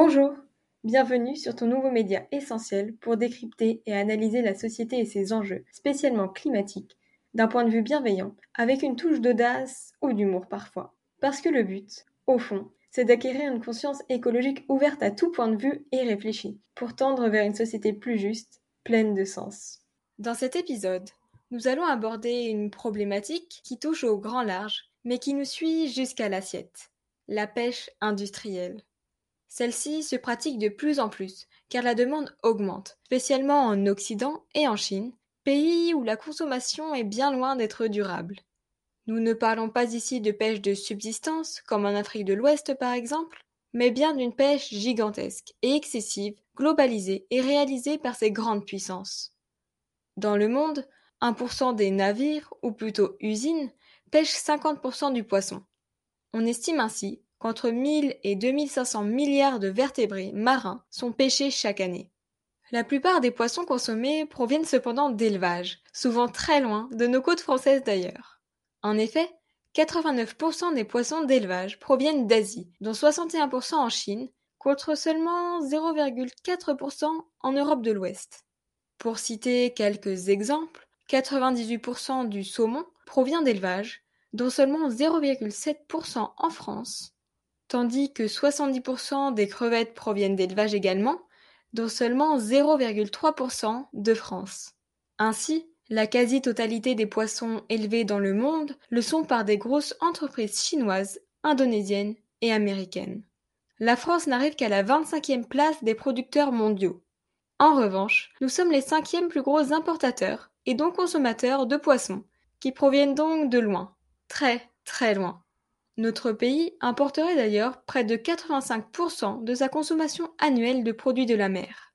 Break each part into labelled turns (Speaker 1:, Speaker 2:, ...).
Speaker 1: Bonjour, bienvenue sur ton nouveau média essentiel pour décrypter et analyser la société et ses enjeux, spécialement climatiques, d'un point de vue bienveillant, avec une touche d'audace ou d'humour parfois. Parce que le but, au fond, c'est d'acquérir une conscience écologique ouverte à tout point de vue et réfléchie, pour tendre vers une société plus juste, pleine de sens. Dans cet épisode, nous allons aborder une problématique qui touche au grand large, mais qui nous suit jusqu'à l'assiette, la pêche industrielle. Celle-ci se pratique de plus en plus, car la demande augmente, spécialement en Occident et en Chine, pays où la consommation est bien loin d'être durable. Nous ne parlons pas ici de pêche de subsistance, comme en Afrique de l'Ouest par exemple, mais bien d'une pêche gigantesque et excessive, globalisée et réalisée par ces grandes puissances. Dans le monde, 1% des navires, ou plutôt usines, pêchent 50% du poisson. On estime ainsi qu'entre 1000 et 2500 milliards de vertébrés marins sont pêchés chaque année. La plupart des poissons consommés proviennent cependant d'élevage, souvent très loin de nos côtes françaises d'ailleurs. En effet, 89% des poissons d'élevage proviennent d'Asie, dont 61% en Chine, contre seulement 0,4% en Europe de l'Ouest. Pour citer quelques exemples, 98% du saumon provient d'élevage, dont seulement 0,7% en France, tandis que 70% des crevettes proviennent d'élevage également, dont seulement 0,3% de France. Ainsi, la quasi-totalité des poissons élevés dans le monde le sont par des grosses entreprises chinoises, indonésiennes et américaines. La France n'arrive qu'à la 25e place des producteurs mondiaux. En revanche, nous sommes les cinquièmes plus gros importateurs et donc consommateurs de poissons, qui proviennent donc de loin, très très loin. Notre pays importerait d'ailleurs près de 85% de sa consommation annuelle de produits de la mer.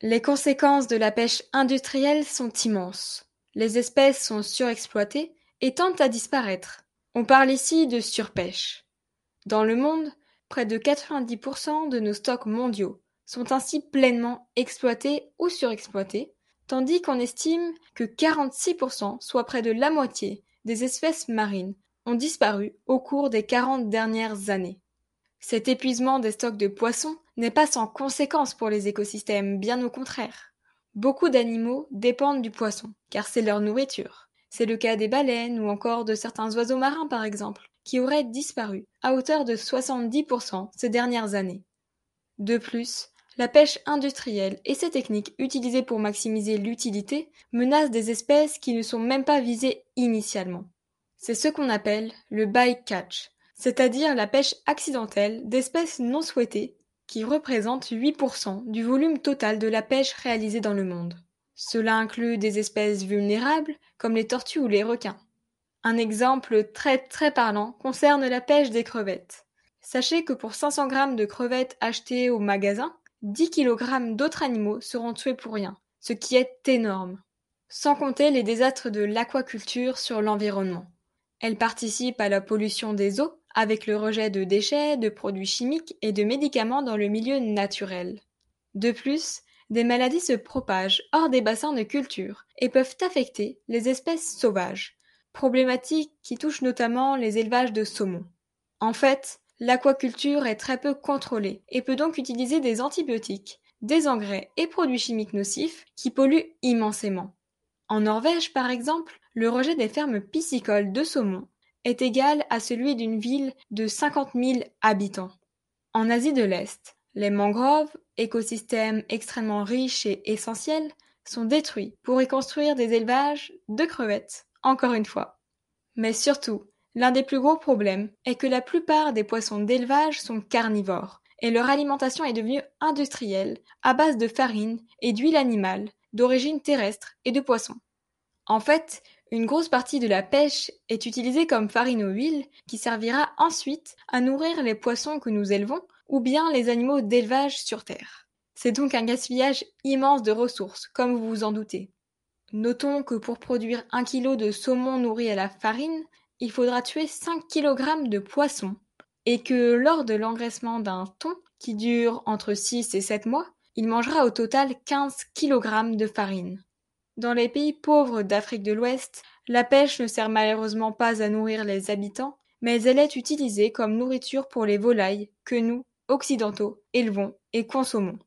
Speaker 1: Les conséquences de la pêche industrielle sont immenses. Les espèces sont surexploitées et tendent à disparaître. On parle ici de surpêche. Dans le monde, près de 90% de nos stocks mondiaux sont ainsi pleinement exploités ou surexploités, tandis qu'on estime que 46%, soit près de la moitié, des espèces marines ont disparu au cours des quarante dernières années. Cet épuisement des stocks de poissons n'est pas sans conséquence pour les écosystèmes, bien au contraire. Beaucoup d'animaux dépendent du poisson, car c'est leur nourriture. C'est le cas des baleines ou encore de certains oiseaux marins par exemple, qui auraient disparu à hauteur de 70% ces dernières années. De plus, la pêche industrielle et ses techniques utilisées pour maximiser l'utilité menacent des espèces qui ne sont même pas visées initialement. C'est ce qu'on appelle le by-catch, c'est-à-dire la pêche accidentelle d'espèces non souhaitées qui représentent 8% du volume total de la pêche réalisée dans le monde. Cela inclut des espèces vulnérables comme les tortues ou les requins. Un exemple très très parlant concerne la pêche des crevettes. Sachez que pour 500 grammes de crevettes achetées au magasin, 10 kg d'autres animaux seront tués pour rien, ce qui est énorme. Sans compter les désastres de l'aquaculture sur l'environnement. Elle participe à la pollution des eaux avec le rejet de déchets, de produits chimiques et de médicaments dans le milieu naturel. De plus, des maladies se propagent hors des bassins de culture et peuvent affecter les espèces sauvages, problématique qui touche notamment les élevages de saumon. En fait, l'aquaculture est très peu contrôlée et peut donc utiliser des antibiotiques, des engrais et produits chimiques nocifs qui polluent immensément. En Norvège, par exemple, le rejet des fermes piscicoles de saumon est égal à celui d'une ville de 50 000 habitants. En Asie de l'Est, les mangroves, écosystèmes extrêmement riches et essentiels, sont détruits pour y construire des élevages de crevettes, encore une fois. Mais surtout, l'un des plus gros problèmes est que la plupart des poissons d'élevage sont carnivores, et leur alimentation est devenue industrielle, à base de farine et d'huile animale, d'origine terrestre et de poisson. En fait, une grosse partie de la pêche est utilisée comme farine aux huile qui servira ensuite à nourrir les poissons que nous élevons ou bien les animaux d'élevage sur Terre. C'est donc un gaspillage immense de ressources, comme vous vous en doutez. Notons que pour produire un kilo de saumon nourri à la farine, il faudra tuer 5 kg de poissons, et que lors de l'engraissement d'un thon, qui dure entre 6 et 7 mois, il mangera au total 15 kg de farine. Dans les pays pauvres d'Afrique de l'Ouest, la pêche ne sert malheureusement pas à nourrir les habitants, mais elle est utilisée comme nourriture pour les volailles que nous, occidentaux élevons et consommons.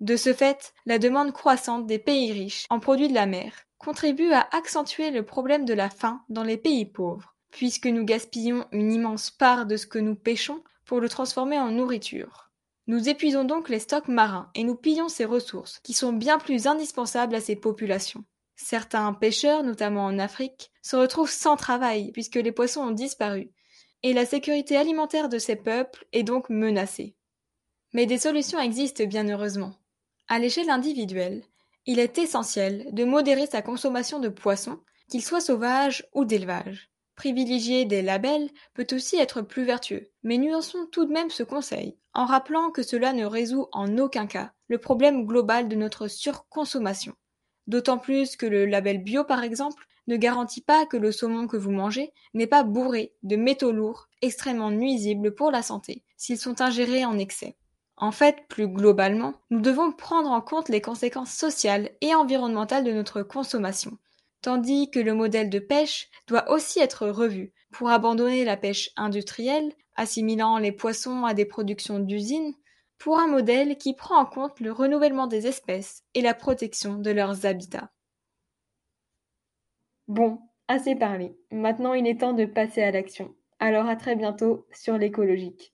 Speaker 1: De ce fait, la demande croissante des pays riches en produits de la mer contribue à accentuer le problème de la faim dans les pays pauvres, puisque nous gaspillons une immense part de ce que nous pêchons pour le transformer en nourriture. Nous épuisons donc les stocks marins et nous pillons ces ressources, qui sont bien plus indispensables à ces populations. Certains pêcheurs, notamment en Afrique, se retrouvent sans travail puisque les poissons ont disparu, et la sécurité alimentaire de ces peuples est donc menacée. Mais des solutions existent bien heureusement. À l'échelle individuelle, il est essentiel de modérer sa consommation de poissons, qu'ils soient sauvages ou d'élevage. Privilégier des labels peut aussi être plus vertueux, mais nuançons tout de même ce conseil, en rappelant que cela ne résout en aucun cas le problème global de notre surconsommation. D'autant plus que le label bio, par exemple, ne garantit pas que le saumon que vous mangez n'est pas bourré de métaux lourds extrêmement nuisibles pour la santé s'ils sont ingérés en excès. En fait, plus globalement, nous devons prendre en compte les conséquences sociales et environnementales de notre consommation, tandis que le modèle de pêche doit aussi être revu pour abandonner la pêche industrielle, assimilant les poissons à des productions d'usines, pour un modèle qui prend en compte le renouvellement des espèces et la protection de leurs habitats. Bon, assez parlé. Maintenant il est temps de passer à l'action. Alors à très bientôt sur l'écologique.